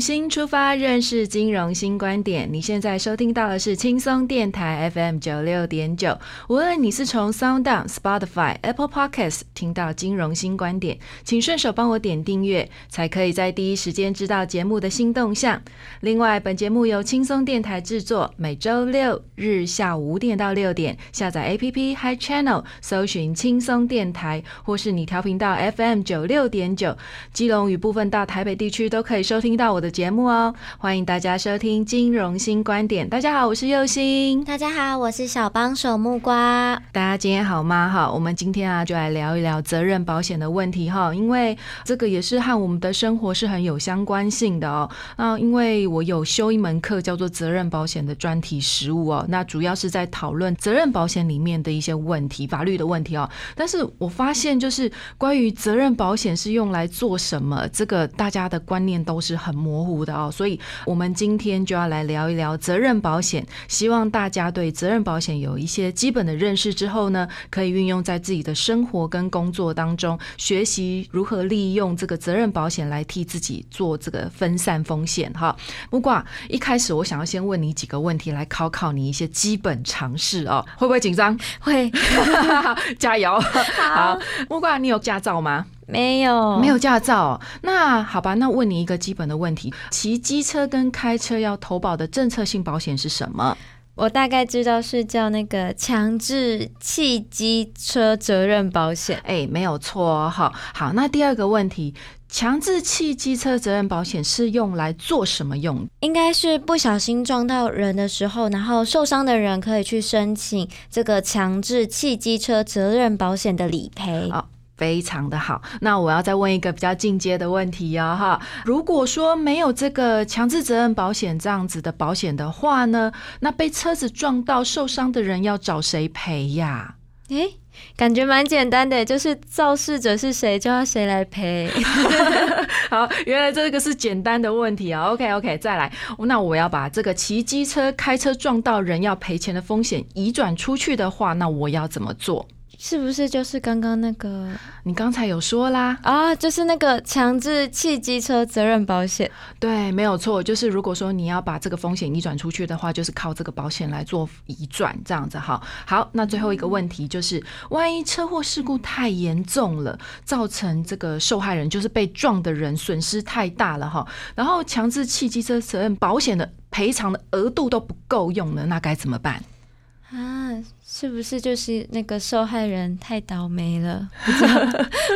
新出发，认识金融新观点。你现在收听到的是轻松电台 FM 九六点九。无论你是从 Sound、Spotify、Apple Podcasts 听到金融新观点，请顺手帮我点订阅，才可以在第一时间知道节目的新动向。另外，本节目由轻松电台制作，每周六日下午五点到六点，下载 APP Hi Channel，搜寻轻松电台，或是你调频道 FM 九六点九，基隆与部分到台北地区都可以收听到。我的节目哦，欢迎大家收听金融新观点。大家好，我是佑星。大家好，我是小帮手木瓜。大家今天好吗？哈，我们今天啊，就来聊一聊责任保险的问题哈，因为这个也是和我们的生活是很有相关性的哦。那因为我有修一门课叫做责任保险的专题实务哦，那主要是在讨论责任保险里面的一些问题、法律的问题哦。但是我发现，就是关于责任保险是用来做什么，这个大家的观念都是很。模糊的哦，所以我们今天就要来聊一聊责任保险。希望大家对责任保险有一些基本的认识之后呢，可以运用在自己的生活跟工作当中，学习如何利用这个责任保险来替自己做这个分散风险。哈，木瓜，一开始我想要先问你几个问题，来考考你一些基本常识哦。会不会紧张？会，加油。好，木瓜，你有驾照吗？没有，没有驾照。那好吧，那问你一个基本的问题：骑机车跟开车要投保的政策性保险是什么？我大概知道是叫那个强制汽机车责任保险。哎，没有错。好，好。那第二个问题，强制汽机车责任保险是用来做什么用？应该是不小心撞到人的时候，然后受伤的人可以去申请这个强制汽机车责任保险的理赔。非常的好，那我要再问一个比较进阶的问题哦，哈，如果说没有这个强制责任保险这样子的保险的话呢，那被车子撞到受伤的人要找谁赔呀？诶，感觉蛮简单的，就是肇事者是谁就要谁来赔。好，原来这个是简单的问题啊。OK OK，再来，那我要把这个骑机车、开车撞到人要赔钱的风险移转出去的话，那我要怎么做？是不是就是刚刚那个？你刚才有说啦啊，就是那个强制汽机车责任保险。对，没有错，就是如果说你要把这个风险移转出去的话，就是靠这个保险来做移转，这样子哈。好，那最后一个问题就是，万一车祸事故太严重了，造成这个受害人就是被撞的人损失太大了哈，然后强制汽机车责任保险的赔偿的额度都不够用了，那该怎么办？啊，是不是就是那个受害人太倒霉了？不知道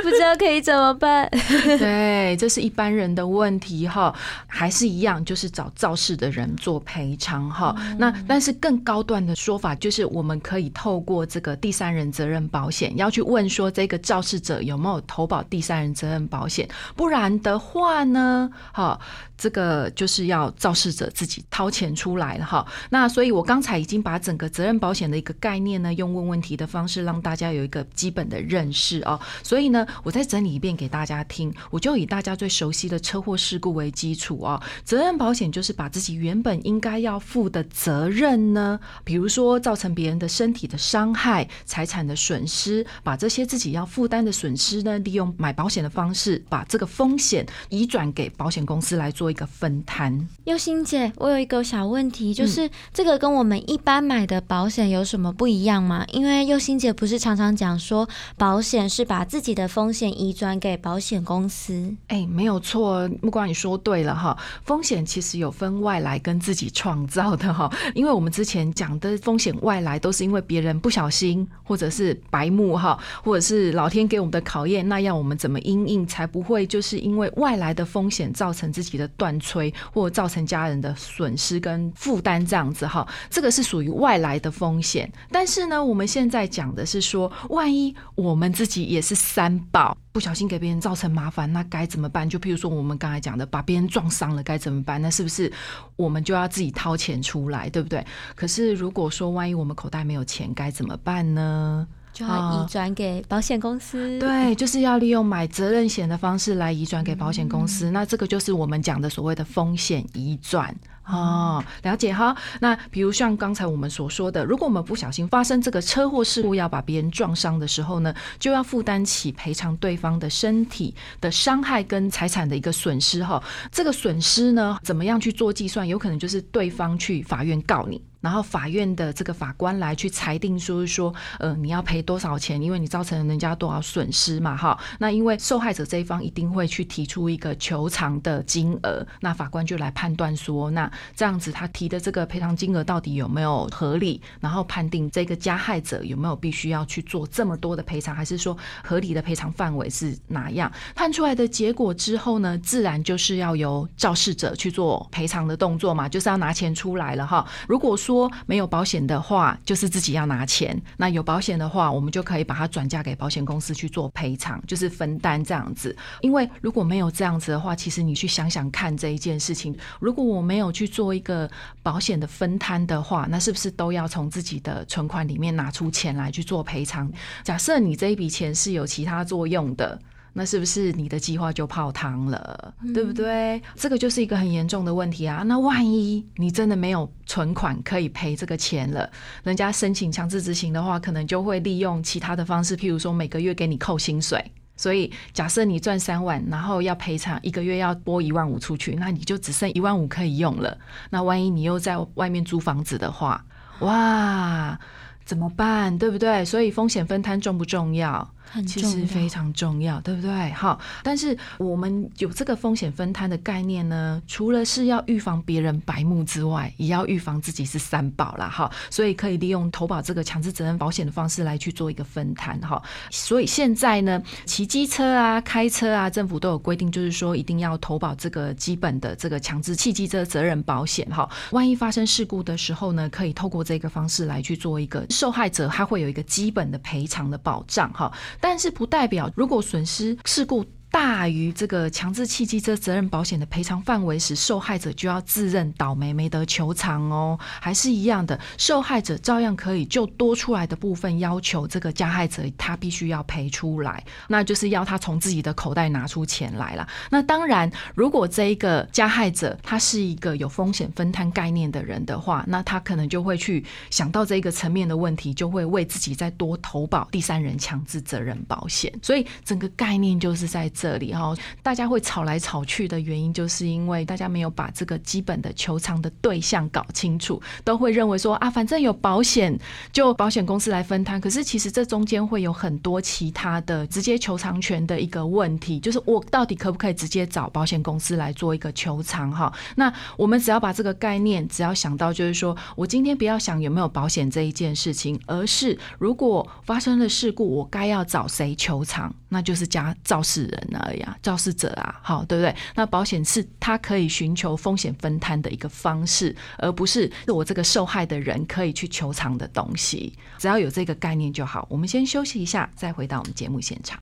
不知道可以怎么办？对，这是一般人的问题哈，还是一样，就是找肇事的人做赔偿哈。那但是更高段的说法就是，我们可以透过这个第三人责任保险，要去问说这个肇事者有没有投保第三人责任保险，不然的话呢，哈。这个就是要肇事者自己掏钱出来了哈，那所以我刚才已经把整个责任保险的一个概念呢，用问问题的方式让大家有一个基本的认识哦。所以呢，我再整理一遍给大家听，我就以大家最熟悉的车祸事故为基础哦。责任保险就是把自己原本应该要负的责任呢，比如说造成别人的身体的伤害、财产的损失，把这些自己要负担的损失呢，利用买保险的方式，把这个风险移转给保险公司来做。一个分摊。优心姐，我有一个小问题，就是这个跟我们一般买的保险有什什么不一一样吗？因为佑心姐不是常常讲说，保险是把自己的风险移转给保险公司。哎，没有错，木瓜你说对了哈。风险其实有分外来跟自己创造的哈。因为我们之前讲的风险外来都是因为别人不小心，或者是白目哈，或者是老天给我们的考验，那要我们怎么应应，才不会就是因为外来的风险造成自己的断炊，或造成家人的损失跟负担这样子哈。这个是属于外来的风险。但是呢，我们现在讲的是说，万一我们自己也是三宝。不小心给别人造成麻烦，那该怎么办？就譬如说我们刚才讲的，把别人撞伤了，该怎么办？那是不是我们就要自己掏钱出来，对不对？可是如果说万一我们口袋没有钱，该怎么办呢？就要移转给保险公司。对，就是要利用买责任险的方式来移转给保险公司。那这个就是我们讲的所谓的风险移转。哦，了解哈。那比如像刚才我们所说的，如果我们不小心发生这个车祸事故，要把别人撞伤的时候呢，就要负担起赔偿对方的身体的伤害跟财产的一个损失哈。这个损失呢，怎么样去做计算？有可能就是对方去法院告你。然后法院的这个法官来去裁定，说是说，呃，你要赔多少钱？因为你造成人家多少损失嘛，哈。那因为受害者这一方一定会去提出一个求偿的金额，那法官就来判断说，那这样子他提的这个赔偿金额到底有没有合理？然后判定这个加害者有没有必须要去做这么多的赔偿，还是说合理的赔偿范围是哪样？判出来的结果之后呢，自然就是要由肇事者去做赔偿的动作嘛，就是要拿钱出来了哈。如果说说没有保险的话，就是自己要拿钱；那有保险的话，我们就可以把它转嫁给保险公司去做赔偿，就是分担这样子。因为如果没有这样子的话，其实你去想想看这一件事情，如果我没有去做一个保险的分摊的话，那是不是都要从自己的存款里面拿出钱来去做赔偿？假设你这一笔钱是有其他作用的。那是不是你的计划就泡汤了，对不对？这个就是一个很严重的问题啊。那万一你真的没有存款可以赔这个钱了，人家申请强制执行的话，可能就会利用其他的方式，譬如说每个月给你扣薪水。所以假设你赚三万，然后要赔偿一个月要拨一万五出去，那你就只剩一万五可以用了。那万一你又在外面租房子的话，哇，怎么办？对不对？所以风险分摊重不重要？其实非常重要，对不对？好，但是我们有这个风险分摊的概念呢，除了是要预防别人白目之外，也要预防自己是三宝啦。哈。所以可以利用投保这个强制责任保险的方式来去做一个分摊哈。所以现在呢，骑机车啊、开车啊，政府都有规定，就是说一定要投保这个基本的这个强制汽机车责任保险哈。万一发生事故的时候呢，可以透过这个方式来去做一个受害者，他会有一个基本的赔偿的保障哈。但是不代表，如果损失事故。大于这个强制汽机车责任保险的赔偿范围时，受害者就要自认倒霉，没得求偿哦。还是一样的，受害者照样可以就多出来的部分要求这个加害者，他必须要赔出来，那就是要他从自己的口袋拿出钱来了。那当然，如果这一个加害者他是一个有风险分摊概念的人的话，那他可能就会去想到这一个层面的问题，就会为自己再多投保第三人强制责任保险。所以整个概念就是在。这里哈，大家会吵来吵去的原因，就是因为大家没有把这个基本的求偿的对象搞清楚，都会认为说啊，反正有保险，就保险公司来分摊。可是其实这中间会有很多其他的直接求偿权的一个问题，就是我到底可不可以直接找保险公司来做一个求偿哈？那我们只要把这个概念，只要想到就是说我今天不要想有没有保险这一件事情，而是如果发生了事故，我该要找谁求偿？那就是加肇事人。而已啊，肇事者啊，好，对不对？那保险是他可以寻求风险分摊的一个方式，而不是我这个受害的人可以去求偿的东西。只要有这个概念就好。我们先休息一下，再回到我们节目现场。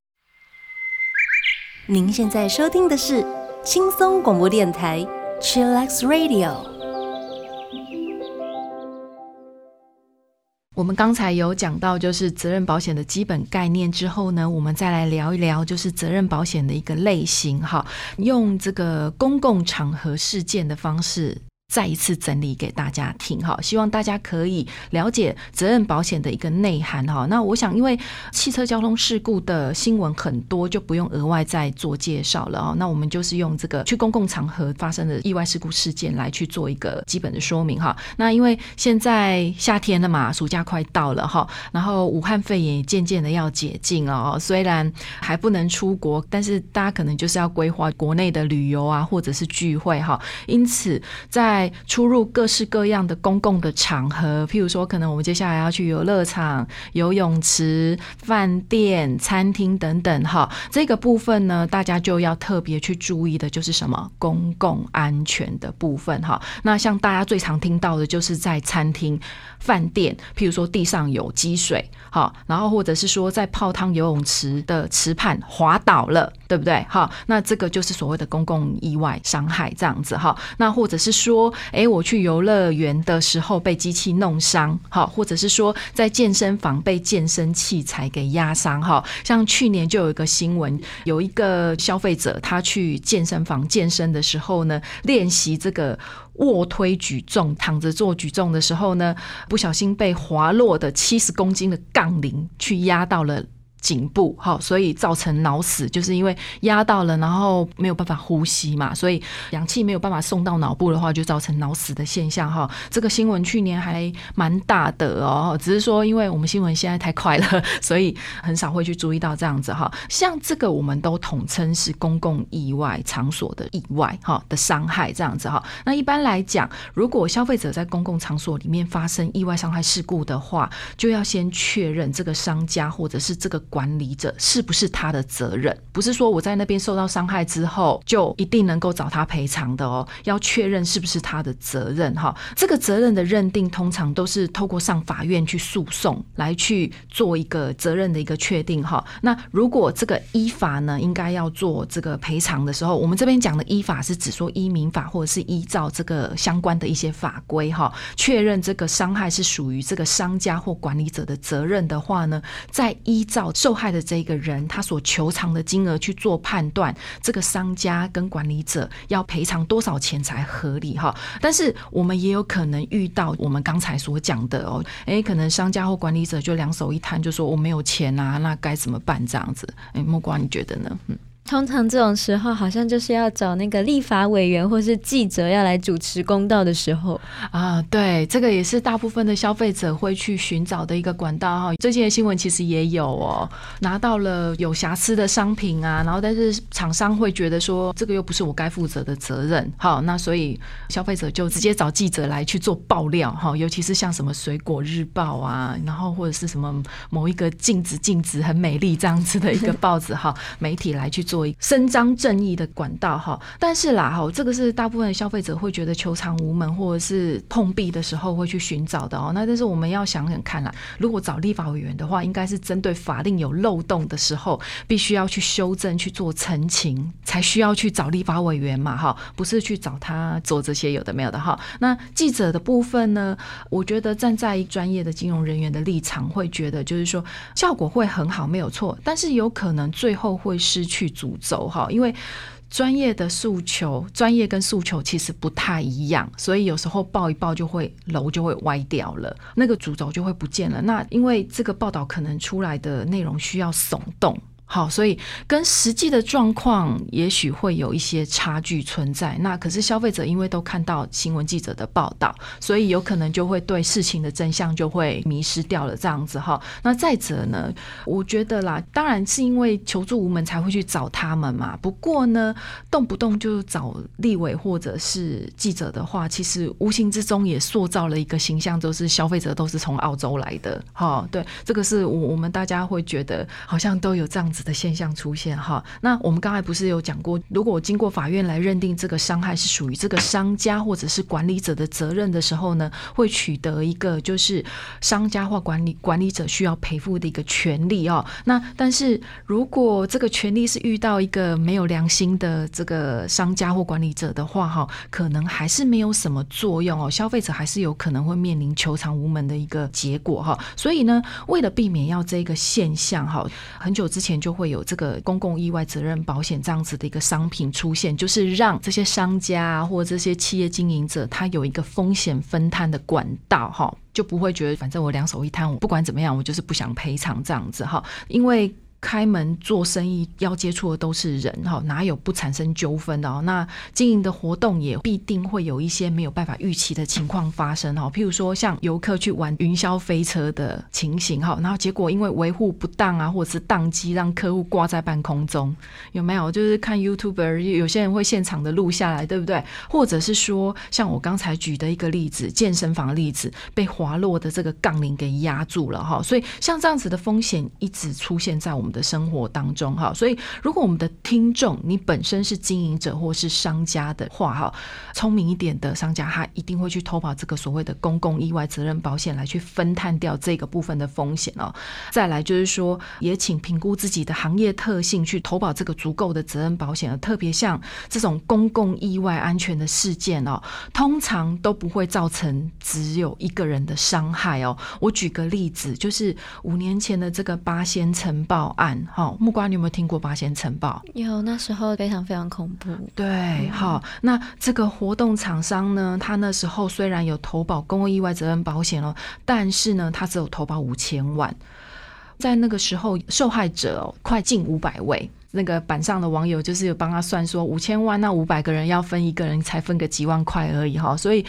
您现在收听的是轻松广播电台，Chillax Radio。我们刚才有讲到，就是责任保险的基本概念之后呢，我们再来聊一聊，就是责任保险的一个类型哈。用这个公共场合事件的方式。再一次整理给大家听哈，希望大家可以了解责任保险的一个内涵哈。那我想，因为汽车交通事故的新闻很多，就不用额外再做介绍了哦。那我们就是用这个去公共场合发生的意外事故事件来去做一个基本的说明哈。那因为现在夏天了嘛，暑假快到了哈，然后武汉肺炎渐渐的要解禁了哦，虽然还不能出国，但是大家可能就是要规划国内的旅游啊，或者是聚会哈。因此，在出入各式各样的公共的场合，譬如说，可能我们接下来要去游乐场、游泳池、饭店、餐厅等等，哈，这个部分呢，大家就要特别去注意的，就是什么公共安全的部分，哈。那像大家最常听到的，就是在餐厅、饭店，譬如说地上有积水，好，然后或者是说在泡汤游泳池的池畔滑倒了，对不对？好，那这个就是所谓的公共意外伤害，这样子，哈。那或者是说，哎，我去游乐园的时候被机器弄伤，好，或者是说在健身房被健身器材给压伤，哈，像去年就有一个新闻，有一个消费者他去健身房健身的时候呢，练习这个卧推举重，躺着做举重的时候呢，不小心被滑落的七十公斤的杠铃去压到了。颈部好，所以造成脑死，就是因为压到了，然后没有办法呼吸嘛，所以氧气没有办法送到脑部的话，就造成脑死的现象哈。这个新闻去年还蛮大的哦，只是说因为我们新闻现在太快了，所以很少会去注意到这样子哈。像这个我们都统称是公共意外场所的意外哈的伤害这样子哈。那一般来讲，如果消费者在公共场所里面发生意外伤害事故的话，就要先确认这个商家或者是这个。管理者是不是他的责任？不是说我在那边受到伤害之后就一定能够找他赔偿的哦，要确认是不是他的责任哈。这个责任的认定通常都是透过上法院去诉讼来去做一个责任的一个确定哈。那如果这个依法呢，应该要做这个赔偿的时候，我们这边讲的依法是指说依民法或者是依照这个相关的一些法规哈，确认这个伤害是属于这个商家或管理者的责任的话呢，再依照。受害的这个人，他所求偿的金额去做判断，这个商家跟管理者要赔偿多少钱才合理哈？但是我们也有可能遇到我们刚才所讲的哦，诶，可能商家或管理者就两手一摊，就说我没有钱啊，那该怎么办？这样子，诶，木瓜你觉得呢？嗯。通常这种时候，好像就是要找那个立法委员或是记者要来主持公道的时候啊。对，这个也是大部分的消费者会去寻找的一个管道哈。最近的新闻其实也有哦，拿到了有瑕疵的商品啊，然后但是厂商会觉得说这个又不是我该负责的责任，好，那所以消费者就直接找记者来去做爆料哈。尤其是像什么水果日报啊，然后或者是什么某一个镜子镜子很美丽这样子的一个报纸哈，媒体来去。做伸张正义的管道哈，但是啦哈，这个是大部分消费者会觉得求偿无门或者是碰壁的时候会去寻找的哦。那但是我们要想想看啦，如果找立法委员的话，应该是针对法令有漏洞的时候，必须要去修正去做澄清，才需要去找立法委员嘛哈，不是去找他做这些有的没有的哈。那记者的部分呢，我觉得站在专业的金融人员的立场，会觉得就是说效果会很好，没有错，但是有可能最后会失去。主轴哈，因为专业的诉求，专业跟诉求其实不太一样，所以有时候抱一抱就会楼就会歪掉了，那个主轴就会不见了。那因为这个报道可能出来的内容需要耸动。好，所以跟实际的状况也许会有一些差距存在。那可是消费者因为都看到新闻记者的报道，所以有可能就会对事情的真相就会迷失掉了。这样子哈。那再者呢，我觉得啦，当然是因为求助无门才会去找他们嘛。不过呢，动不动就找立委或者是记者的话，其实无形之中也塑造了一个形象，就是消费者都是从澳洲来的。哈，对，这个是我我们大家会觉得好像都有这样子。的现象出现哈，那我们刚才不是有讲过，如果经过法院来认定这个伤害是属于这个商家或者是管理者的责任的时候呢，会取得一个就是商家或管理管理者需要赔付的一个权利哦。那但是如果这个权利是遇到一个没有良心的这个商家或管理者的话哈，可能还是没有什么作用哦，消费者还是有可能会面临求偿无门的一个结果哈。所以呢，为了避免要这个现象哈，很久之前就。会有这个公共意外责任保险这样子的一个商品出现，就是让这些商家，或这些企业经营者，他有一个风险分摊的管道，哈，就不会觉得反正我两手一摊，我不管怎么样，我就是不想赔偿这样子，哈，因为。开门做生意要接触的都是人哈，哪有不产生纠纷的哦？那经营的活动也必定会有一些没有办法预期的情况发生哈。譬如说像游客去玩云霄飞车的情形哈，然后结果因为维护不当啊，或者是宕机，让客户挂在半空中，有没有？就是看 YouTuber 有些人会现场的录下来，对不对？或者是说像我刚才举的一个例子，健身房的例子，被滑落的这个杠铃给压住了哈。所以像这样子的风险一直出现在我们。的生活当中哈，所以如果我们的听众你本身是经营者或是商家的话哈，聪明一点的商家他一定会去投保这个所谓的公共意外责任保险来去分摊掉这个部分的风险哦。再来就是说，也请评估自己的行业特性去投保这个足够的责任保险，特别像这种公共意外安全的事件哦，通常都不会造成只有一个人的伤害哦。我举个例子，就是五年前的这个八仙城堡。案好，木瓜，你有没有听过八仙城堡？有，那时候非常非常恐怖。对，好，那这个活动厂商呢，他那时候虽然有投保公共意外责任保险哦，但是呢，他只有投保五千万，在那个时候，受害者快近五百位。那个板上的网友就是有帮他算说五千万，那五百个人要分一个人才分个几万块而已哈，所以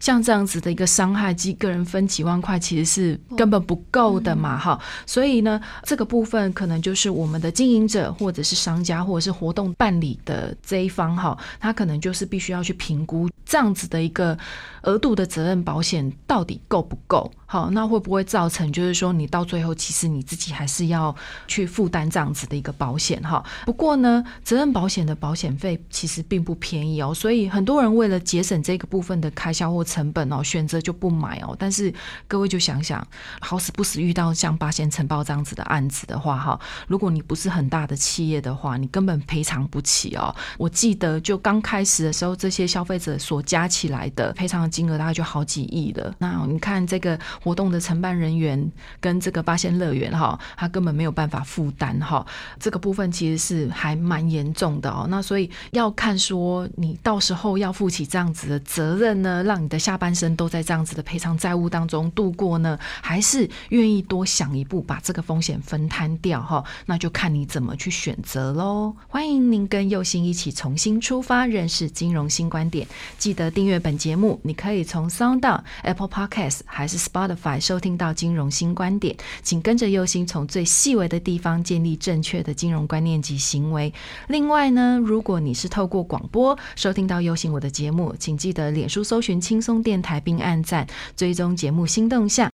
像这样子的一个伤害，几个人分几万块其实是根本不够的嘛哈，所以呢，这个部分可能就是我们的经营者或者是商家或者是活动办理的这一方哈，他可能就是必须要去评估这样子的一个额度的责任保险到底够不够。好，那会不会造成就是说你到最后其实你自己还是要去负担这样子的一个保险哈？不过呢，责任保险的保险费其实并不便宜哦，所以很多人为了节省这个部分的开销或成本哦，选择就不买哦。但是各位就想想，好死不死遇到像八仙城堡这样子的案子的话哈，如果你不是很大的企业的话，你根本赔偿不起哦。我记得就刚开始的时候，这些消费者所加起来的赔偿的金额大概就好几亿了。那你看这个。活动的承办人员跟这个八仙乐园哈，他根本没有办法负担哈，这个部分其实是还蛮严重的哦。那所以要看说你到时候要负起这样子的责任呢，让你的下半生都在这样子的赔偿债务当中度过呢，还是愿意多想一步把这个风险分摊掉哈？那就看你怎么去选择喽。欢迎您跟佑星一起重新出发，认识金融新观点。记得订阅本节目，你可以从 Sound、Apple Podcast 还是 Spa 收听到金融新观点，请跟着右心从最细微的地方建立正确的金融观念及行为。另外呢，如果你是透过广播收听到右心我的节目，请记得脸书搜寻轻松电台并按赞追踪节目新动向。